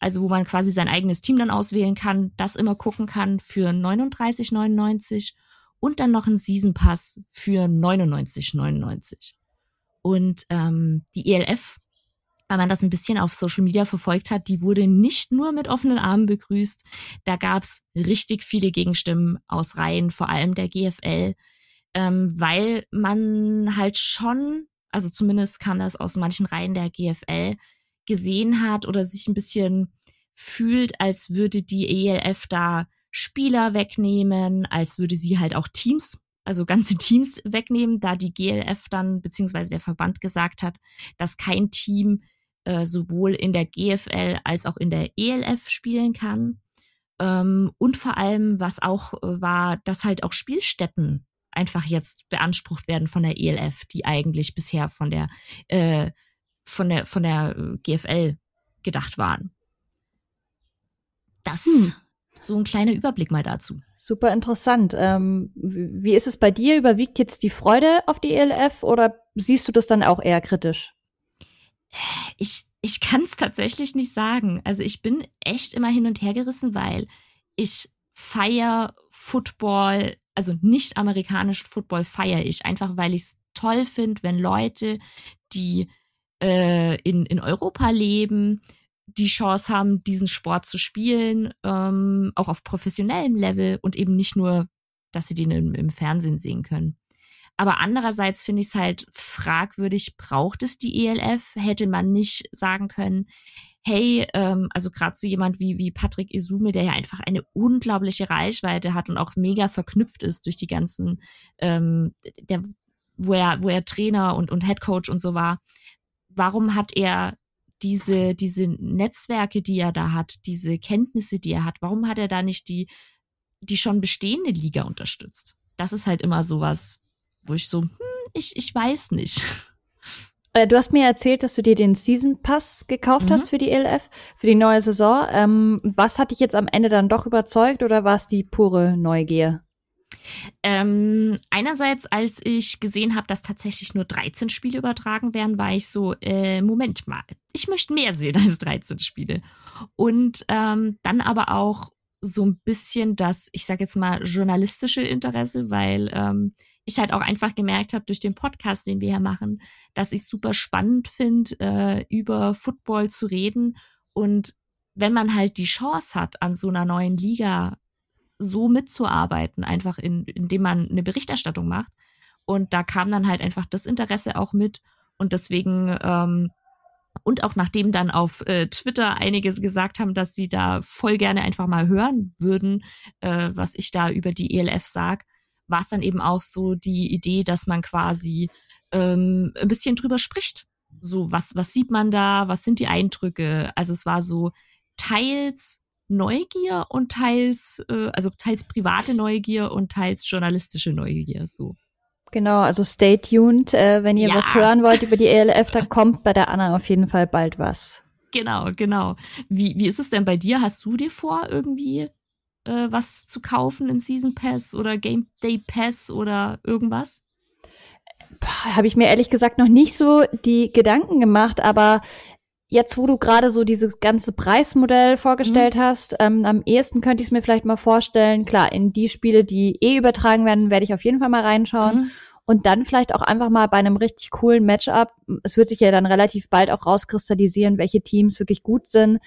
also wo man quasi sein eigenes Team dann auswählen kann, das immer gucken kann für 39,99 und dann noch ein Season Pass für 99,99. Und ähm, die ELF, weil man das ein bisschen auf Social Media verfolgt hat, die wurde nicht nur mit offenen Armen begrüßt. Da gab's richtig viele Gegenstimmen aus Reihen, vor allem der GFL, ähm, weil man halt schon, also zumindest kam das aus manchen Reihen der GFL, gesehen hat oder sich ein bisschen fühlt, als würde die ELF da Spieler wegnehmen, als würde sie halt auch Teams, also ganze Teams wegnehmen, da die GLF dann, beziehungsweise der Verband gesagt hat, dass kein Team äh, sowohl in der GFL als auch in der ELF spielen kann. Ähm, und vor allem, was auch äh, war, dass halt auch Spielstätten einfach jetzt beansprucht werden von der ELF, die eigentlich bisher von der, äh, von der, von der äh, GFL gedacht waren. Das hm. So ein kleiner Überblick mal dazu. Super interessant. Ähm, wie ist es bei dir? Überwiegt jetzt die Freude auf die ELF oder siehst du das dann auch eher kritisch? Ich, ich kann es tatsächlich nicht sagen. Also ich bin echt immer hin und her gerissen, weil ich feier Football, also nicht amerikanischen Football feiere ich, einfach weil ich es toll finde, wenn Leute, die äh, in, in Europa leben, die Chance haben, diesen Sport zu spielen, ähm, auch auf professionellem Level und eben nicht nur, dass sie den im, im Fernsehen sehen können. Aber andererseits finde ich es halt fragwürdig, braucht es die ELF? Hätte man nicht sagen können, hey, ähm, also gerade so jemand wie, wie Patrick Isume, der ja einfach eine unglaubliche Reichweite hat und auch mega verknüpft ist durch die ganzen, ähm, der, wo er, wo er Trainer und, und Head Coach und so war. Warum hat er diese, diese Netzwerke, die er da hat, diese Kenntnisse, die er hat, warum hat er da nicht die, die schon bestehende Liga unterstützt? Das ist halt immer sowas, wo ich so, hm, ich, ich weiß nicht. *laughs* Äh, du hast mir erzählt, dass du dir den Season Pass gekauft mhm. hast für die ELF, für die neue Saison. Ähm, was hat dich jetzt am Ende dann doch überzeugt oder war es die pure Neugier? Ähm, einerseits, als ich gesehen habe, dass tatsächlich nur 13 Spiele übertragen werden, war ich so, äh, Moment mal, ich möchte mehr sehen als 13 Spiele. Und ähm, dann aber auch so ein bisschen das, ich sage jetzt mal, journalistische Interesse, weil ähm, ich halt auch einfach gemerkt habe durch den Podcast, den wir hier machen, dass ich super spannend finde, äh, über Football zu reden. Und wenn man halt die Chance hat, an so einer neuen Liga so mitzuarbeiten, einfach in, indem man eine Berichterstattung macht. Und da kam dann halt einfach das Interesse auch mit. Und deswegen, ähm, und auch nachdem dann auf äh, Twitter einige gesagt haben, dass sie da voll gerne einfach mal hören würden, äh, was ich da über die ELF sag, war es dann eben auch so die Idee, dass man quasi ähm, ein bisschen drüber spricht. So, was, was sieht man da? Was sind die Eindrücke? Also es war so teils Neugier und teils, äh, also teils private Neugier und teils journalistische Neugier, so. Genau, also stay tuned. Äh, wenn ihr ja. was hören wollt über die ELF, da kommt bei der Anna auf jeden Fall bald was. Genau, genau. Wie, wie ist es denn bei dir? Hast du dir vor, irgendwie äh, was zu kaufen in Season Pass oder Game Day Pass oder irgendwas? Habe ich mir ehrlich gesagt noch nicht so die Gedanken gemacht, aber jetzt, wo du gerade so dieses ganze Preismodell vorgestellt mhm. hast, ähm, am ehesten könnte ich es mir vielleicht mal vorstellen. Klar, in die Spiele, die eh übertragen werden, werde ich auf jeden Fall mal reinschauen. Mhm. Und dann vielleicht auch einfach mal bei einem richtig coolen Matchup. Es wird sich ja dann relativ bald auch rauskristallisieren, welche Teams wirklich gut sind.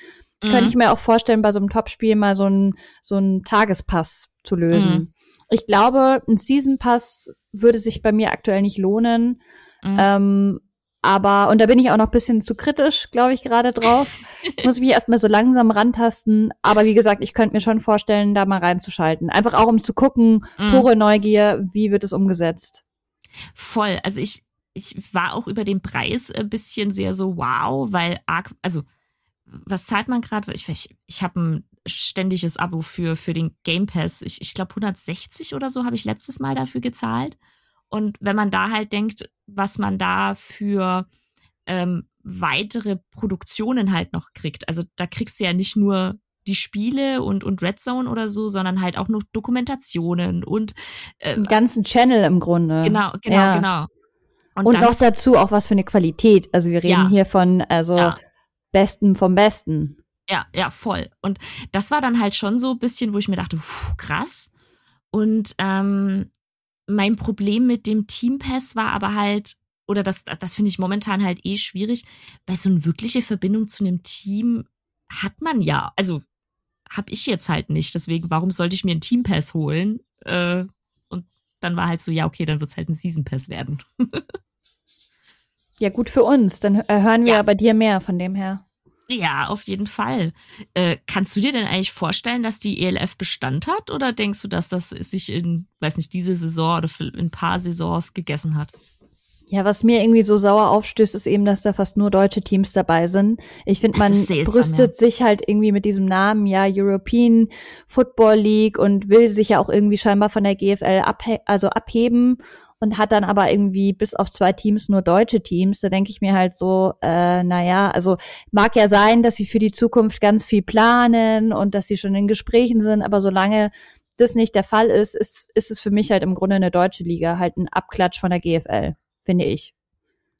Mhm. Könnte ich mir auch vorstellen, bei so einem Topspiel mal so einen so einen Tagespass zu lösen. Mhm. Ich glaube, ein Season Pass würde sich bei mir aktuell nicht lohnen. Mhm. Ähm, aber, und da bin ich auch noch ein bisschen zu kritisch, glaube ich, gerade drauf. *laughs* Muss mich erstmal so langsam rantasten. Aber wie gesagt, ich könnte mir schon vorstellen, da mal reinzuschalten. Einfach auch um zu gucken, mm. pure Neugier, wie wird es umgesetzt. Voll. Also ich, ich war auch über den Preis ein bisschen sehr so wow, weil arg, also was zahlt man gerade? Ich, ich, ich habe ein ständiges Abo für, für den Game Pass. Ich, ich glaube 160 oder so habe ich letztes Mal dafür gezahlt. Und wenn man da halt denkt, was man da für ähm, weitere Produktionen halt noch kriegt. Also da kriegst du ja nicht nur die Spiele und, und Red Zone oder so, sondern halt auch noch Dokumentationen und äh, einen ganzen Channel im Grunde. Genau, genau, ja. genau. Und, und noch dazu auch was für eine Qualität. Also wir reden ja. hier von also ja. Besten vom Besten. Ja, ja, voll. Und das war dann halt schon so ein bisschen, wo ich mir dachte, pff, krass. Und ähm, mein Problem mit dem Team Pass war aber halt, oder das, das finde ich momentan halt eh schwierig, weil so eine wirkliche Verbindung zu einem Team hat man ja. Also habe ich jetzt halt nicht. Deswegen, warum sollte ich mir einen Team Pass holen? Äh, und dann war halt so, ja, okay, dann wird es halt ein Season Pass werden. *laughs* ja, gut für uns. Dann hören wir ja. bei dir mehr von dem her. Ja, auf jeden Fall. Äh, kannst du dir denn eigentlich vorstellen, dass die ELF Bestand hat oder denkst du, dass das sich in, weiß nicht, diese Saison oder in ein paar Saisons gegessen hat? Ja, was mir irgendwie so sauer aufstößt, ist eben, dass da fast nur deutsche Teams dabei sind. Ich finde, man seltsam, brüstet ja. sich halt irgendwie mit diesem Namen, ja, European Football League und will sich ja auch irgendwie scheinbar von der GFL abhe also abheben und hat dann aber irgendwie bis auf zwei Teams nur deutsche Teams. Da denke ich mir halt so, äh, naja, also mag ja sein, dass sie für die Zukunft ganz viel planen und dass sie schon in Gesprächen sind, aber solange das nicht der Fall ist, ist, ist es für mich halt im Grunde eine deutsche Liga, halt ein Abklatsch von der GFL, finde ich.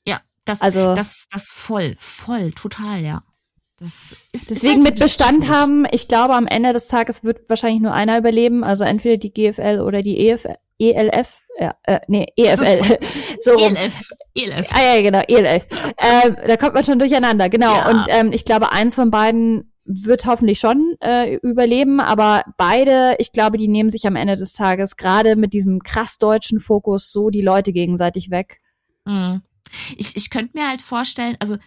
Ja, das, also, das, das voll, voll, total, ja. Deswegen mit Bestand haben, ich glaube, am Ende des Tages wird wahrscheinlich nur einer überleben, also entweder die GFL oder die EFL, ELF, ja, äh, nee, EFL. *laughs* so rum. ELF, ELF. Ah ja, genau, ELF. äh, da kommt man schon durcheinander, genau. Ja. Und ähm, ich glaube, eins von beiden wird hoffentlich schon äh, überleben, aber beide, ich glaube, die nehmen sich am Ende des Tages gerade mit diesem krass deutschen Fokus so die Leute gegenseitig weg. Mhm. Ich, ich könnte mir halt vorstellen, also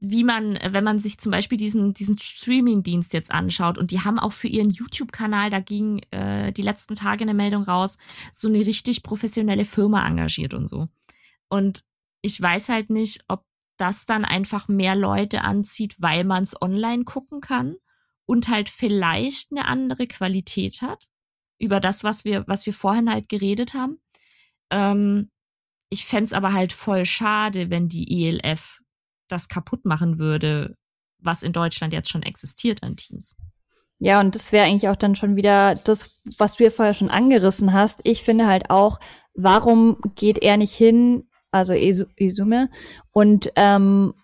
wie man, wenn man sich zum Beispiel diesen, diesen Streaming-Dienst jetzt anschaut und die haben auch für ihren YouTube-Kanal, da ging äh, die letzten Tage eine Meldung raus, so eine richtig professionelle Firma engagiert und so. Und ich weiß halt nicht, ob das dann einfach mehr Leute anzieht, weil man es online gucken kann und halt vielleicht eine andere Qualität hat über das, was wir, was wir vorhin halt geredet haben. Ähm, ich fände aber halt voll schade, wenn die ELF das kaputt machen würde, was in Deutschland jetzt schon existiert an Teams. Ja, und das wäre eigentlich auch dann schon wieder das, was du ja vorher schon angerissen hast. Ich finde halt auch, warum geht er nicht hin, also Isume, und ähm,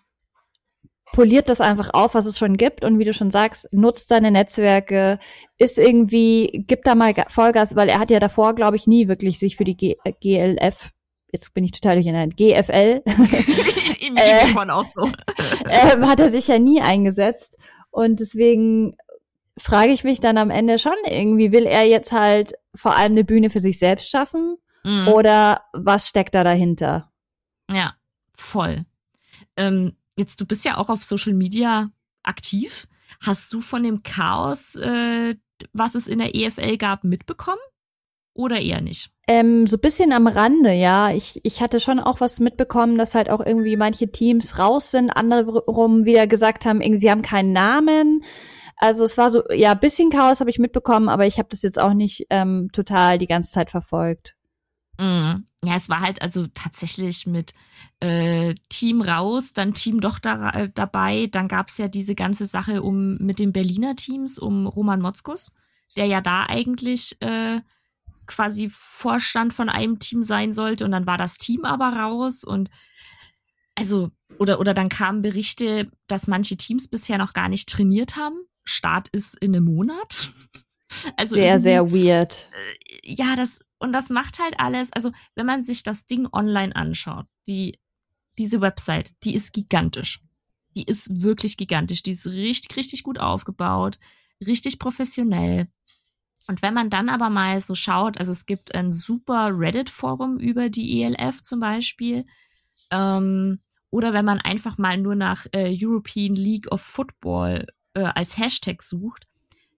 poliert das einfach auf, was es schon gibt und wie du schon sagst, nutzt seine Netzwerke, ist irgendwie, gibt da mal Vollgas, weil er hat ja davor, glaube ich, nie wirklich sich für die G GLF jetzt bin ich total durcheinander, GFL, äh, *laughs* auch so. *laughs* äh, hat er sich ja nie eingesetzt. Und deswegen frage ich mich dann am Ende schon irgendwie, will er jetzt halt vor allem eine Bühne für sich selbst schaffen? Mhm. Oder was steckt da dahinter? Ja, voll. Ähm, jetzt, du bist ja auch auf Social Media aktiv. Hast du von dem Chaos, äh, was es in der EFL gab, mitbekommen? Oder eher nicht? Ähm, so bisschen am Rande, ja. Ich, ich hatte schon auch was mitbekommen, dass halt auch irgendwie manche Teams raus sind, andere rum wieder gesagt haben, irgendwie, sie haben keinen Namen. Also es war so, ja, bisschen Chaos habe ich mitbekommen, aber ich habe das jetzt auch nicht ähm, total die ganze Zeit verfolgt. Mhm. Ja, es war halt also tatsächlich mit äh, Team raus, dann Team doch da, äh, dabei. Dann gab's ja diese ganze Sache um mit den Berliner Teams, um Roman Motzkus, der ja da eigentlich äh, quasi Vorstand von einem Team sein sollte und dann war das Team aber raus und also, oder, oder dann kamen Berichte, dass manche Teams bisher noch gar nicht trainiert haben. Start ist in einem Monat. *laughs* Also sehr, sehr weird. Äh, ja, das, und das macht halt alles, also wenn man sich das Ding online anschaut, die, diese Website, die ist gigantisch. Die ist wirklich gigantisch. Die ist richtig, richtig gut aufgebaut, richtig professionell. Und wenn man dann aber mal so schaut, also es gibt ein super Reddit-Forum über die ELF zum Beispiel, ähm, oder wenn man einfach mal nur nach äh, European League of Football äh, als Hashtag sucht,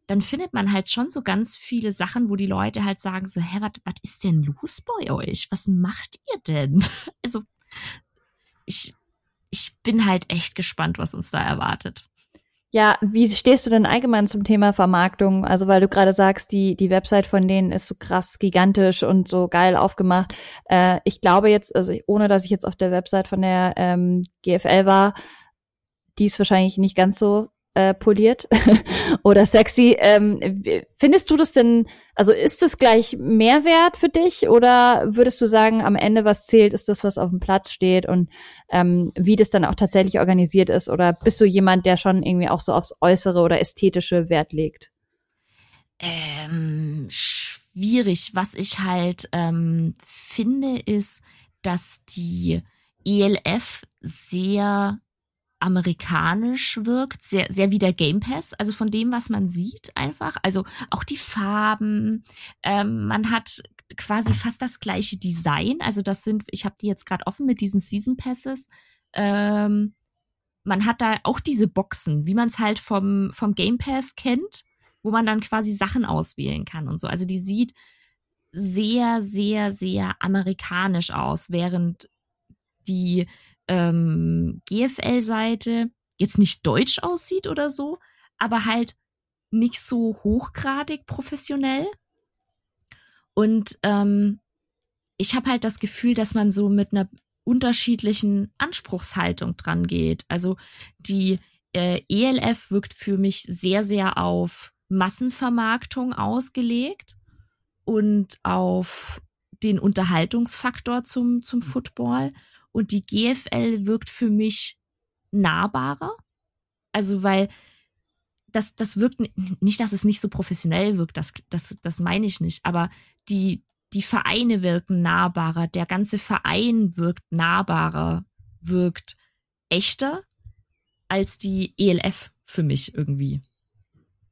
dann findet man halt schon so ganz viele Sachen, wo die Leute halt sagen so, hä, was ist denn los bei euch? Was macht ihr denn? *laughs* Also ich, ich bin halt echt gespannt, was uns da erwartet. Ja, wie stehst du denn allgemein zum Thema Vermarktung? Also weil du gerade sagst, die, die Website von denen ist so krass gigantisch und so geil aufgemacht. Äh, ich glaube jetzt, also ohne dass ich jetzt auf der Website von der ähm, GFL war, die ist wahrscheinlich nicht ganz so äh, poliert *laughs* oder sexy. Ähm, findest du das denn, also ist das gleich Mehrwert für dich oder würdest du sagen, am Ende was zählt, ist das, was auf dem Platz steht und ähm, wie das dann auch tatsächlich organisiert ist? Oder bist du jemand, der schon irgendwie auch so aufs Äußere oder Ästhetische Wert legt? Ähm, schwierig. Was ich halt ähm, finde, ist, dass die ELF sehr amerikanisch wirkt, sehr, sehr wie der Game Pass, also von dem, was man sieht einfach. Also auch die Farben, ähm, man hat quasi fast das gleiche Design. Also das sind, ich habe die jetzt gerade offen mit diesen Season Passes. Ähm, man hat da auch diese Boxen, wie man es halt vom, vom Game Pass kennt, wo man dann quasi Sachen auswählen kann und so. Also die sieht sehr, sehr, sehr amerikanisch aus, während die ähm, GFL-Seite jetzt nicht deutsch aussieht oder so, aber halt nicht so hochgradig professionell. Und ähm, ich habe halt das Gefühl, dass man so mit einer unterschiedlichen Anspruchshaltung dran geht. Also die äh, ELF wirkt für mich sehr, sehr auf Massenvermarktung ausgelegt und auf den Unterhaltungsfaktor zum, zum Football. Und die GFL wirkt für mich nahbarer. Also, weil das, das wirkt nicht, dass es nicht so professionell wirkt, das, das, das meine ich nicht, aber die, die Vereine wirken nahbarer, der ganze Verein wirkt nahbarer, wirkt echter als die ELF für mich irgendwie.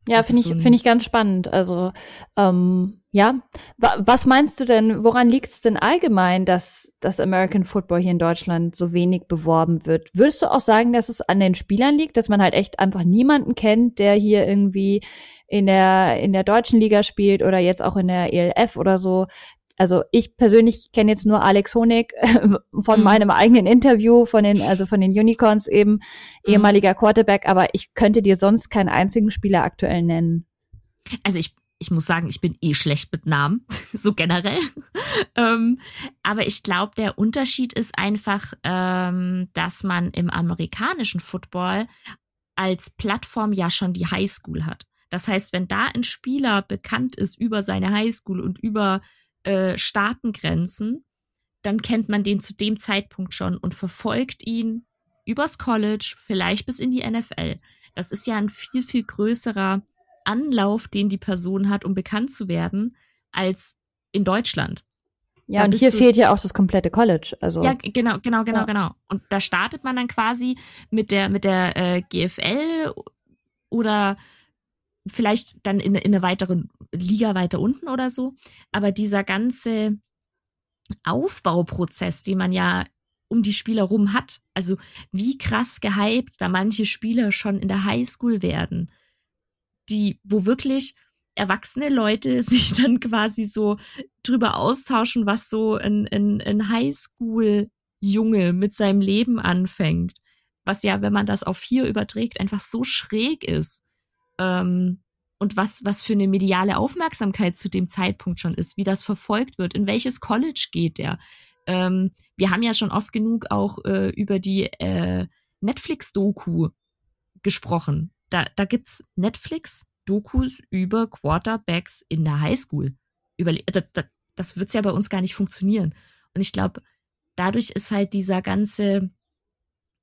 Ja, finde ich, so finde ich ganz spannend. Also, ähm, ja. Was meinst du denn, woran liegt es denn allgemein, dass das American Football hier in Deutschland so wenig beworben wird? Würdest du auch sagen, dass es an den Spielern liegt, dass man halt echt einfach niemanden kennt, der hier irgendwie in der, in der deutschen Liga spielt oder jetzt auch in der ELF oder so, also ich persönlich kenne jetzt nur Alex Honig *laughs* von mhm. meinem eigenen Interview von den, also von den Unicorns eben, mhm. ehemaliger Quarterback, aber ich könnte dir sonst keinen einzigen Spieler aktuell nennen. Also ich, ich muss sagen, ich bin eh schlecht mit Namen, *laughs* so generell. ähm, aber ich glaube, der Unterschied ist einfach, ähm, dass man im amerikanischen Football als Plattform ja schon die Highschool hat. Das heißt, wenn da ein Spieler bekannt ist über seine Highschool und über äh, Staatengrenzen, dann kennt man den zu dem Zeitpunkt schon und verfolgt ihn übers College, vielleicht bis in die NFL. Das ist ja ein viel, viel größerer Anlauf, den die Person hat, um bekannt zu werden, als in Deutschland. Ja, da und hier fehlt ja auch das komplette College. Also ja, genau, genau, genau, ja. genau. Und da startet man dann quasi mit der mit der äh, GFL oder vielleicht dann in, in eine weitere Liga weiter unten oder so. Aber dieser ganze Aufbauprozess, den man ja um die Spieler rum hat, also wie krass gehypt da manche Spieler schon in der Highschool werden, die, wo wirklich erwachsene Leute *laughs* sich dann quasi so drüber austauschen, was so ein, ein, ein Highschool-Junge mit seinem Leben anfängt. Was ja, wenn man das auf hier überträgt, einfach so schräg ist ähm, und was, was für eine mediale Aufmerksamkeit zu dem Zeitpunkt schon ist, wie das verfolgt wird, in welches College geht der. Ähm, wir haben ja schon oft genug auch äh, über die äh, Netflix-Doku gesprochen. Da, da gibt's Netflix-Dokus über Quarterbacks in der Highschool. Überle das, das, das wird's ja bei uns gar nicht funktionieren. Und ich glaube, dadurch ist halt dieser ganze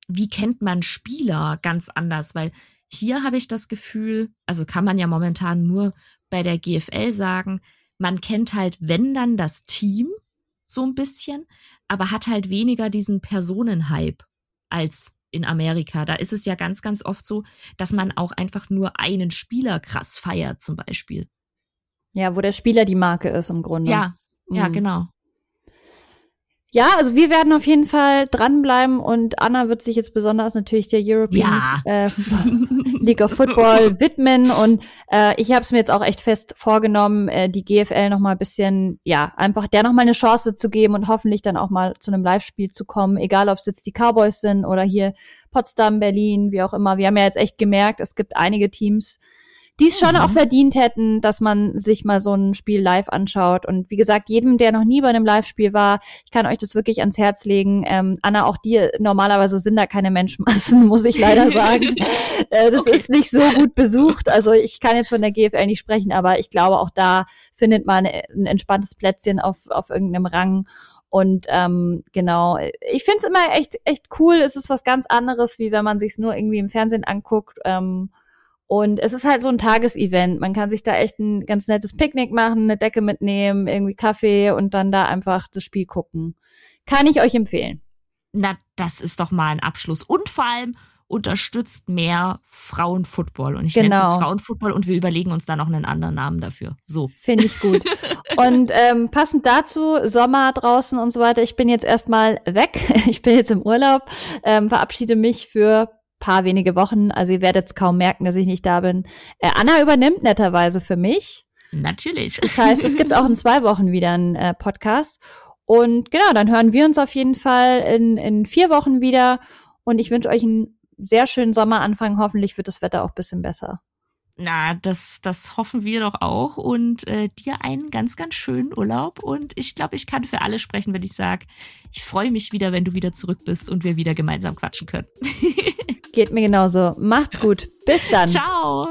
wie kennt man Spieler ganz anders, weil hier habe ich das Gefühl, also kann man ja momentan nur bei der GFL sagen, man kennt halt, wenn dann das Team so ein bisschen, aber hat halt weniger diesen Personenhype als in Amerika. Da ist es ja ganz, ganz oft so, dass man auch einfach nur einen Spieler krass feiert, zum Beispiel. Ja, wo der Spieler die Marke ist im Grunde. Ja, mhm. ja, genau. Ja, also wir werden auf jeden Fall dranbleiben und Anna wird sich jetzt besonders natürlich der European ja. äh, *laughs* League of Football *laughs* widmen und äh, ich habe es mir jetzt auch echt fest vorgenommen, äh, die GFL noch mal ein bisschen, ja, einfach der noch mal eine Chance zu geben und hoffentlich dann auch mal zu einem Live-Spiel zu kommen, egal ob es jetzt die Cowboys sind oder hier Potsdam, Berlin, wie auch immer. Wir haben ja jetzt echt gemerkt, es gibt einige Teams, die es schon mhm. auch verdient hätten, dass man sich mal so ein Spiel live anschaut. Und wie gesagt, jedem, der noch nie bei einem Live-Spiel war, ich kann euch das wirklich ans Herz legen. Ähm, Anna, auch dir, normalerweise sind da keine Menschenmassen, *laughs* muss ich leider sagen. *laughs* äh, das okay. ist nicht so gut besucht. Also ich kann jetzt von der GFL nicht sprechen, aber ich glaube, auch da findet man ein entspanntes Plätzchen auf, auf irgendeinem Rang. Und ähm, genau, ich finde es immer echt, echt cool. Es ist was ganz anderes, wie wenn man sich nur irgendwie im Fernsehen anguckt. Ähm, und es ist halt so ein Tagesevent. Man kann sich da echt ein ganz nettes Picknick machen, eine Decke mitnehmen, irgendwie Kaffee und dann da einfach das Spiel gucken. Kann ich euch empfehlen. Na, das ist doch mal ein Abschluss. Und vor allem unterstützt mehr Frauenfootball. Und ich genau. nenne es jetzt Frauenfootball und wir überlegen uns da noch einen anderen Namen dafür. So. Finde ich gut. *laughs* und ähm, passend dazu, Sommer draußen und so weiter. Ich bin jetzt erstmal weg. *laughs* Ich bin jetzt im Urlaub, ähm, verabschiede mich für paar wenige Wochen. Also ihr werdet es kaum merken, dass ich nicht da bin. Äh, Anna übernimmt netterweise für mich. Natürlich. Das heißt, es gibt auch in zwei Wochen wieder einen äh, Podcast. Und genau, dann hören wir uns auf jeden Fall in, in vier Wochen wieder. Und ich wünsche euch einen sehr schönen Sommeranfang. Hoffentlich wird das Wetter auch bisschen besser. Na, das, das hoffen wir doch auch. Und äh, dir einen ganz, ganz schönen Urlaub. Und ich glaube, ich kann für alle sprechen, wenn ich sage, ich freue mich wieder, wenn du wieder zurück bist und wir wieder gemeinsam quatschen können. *laughs* Geht mir genauso. Macht's gut. Bis dann. Ciao.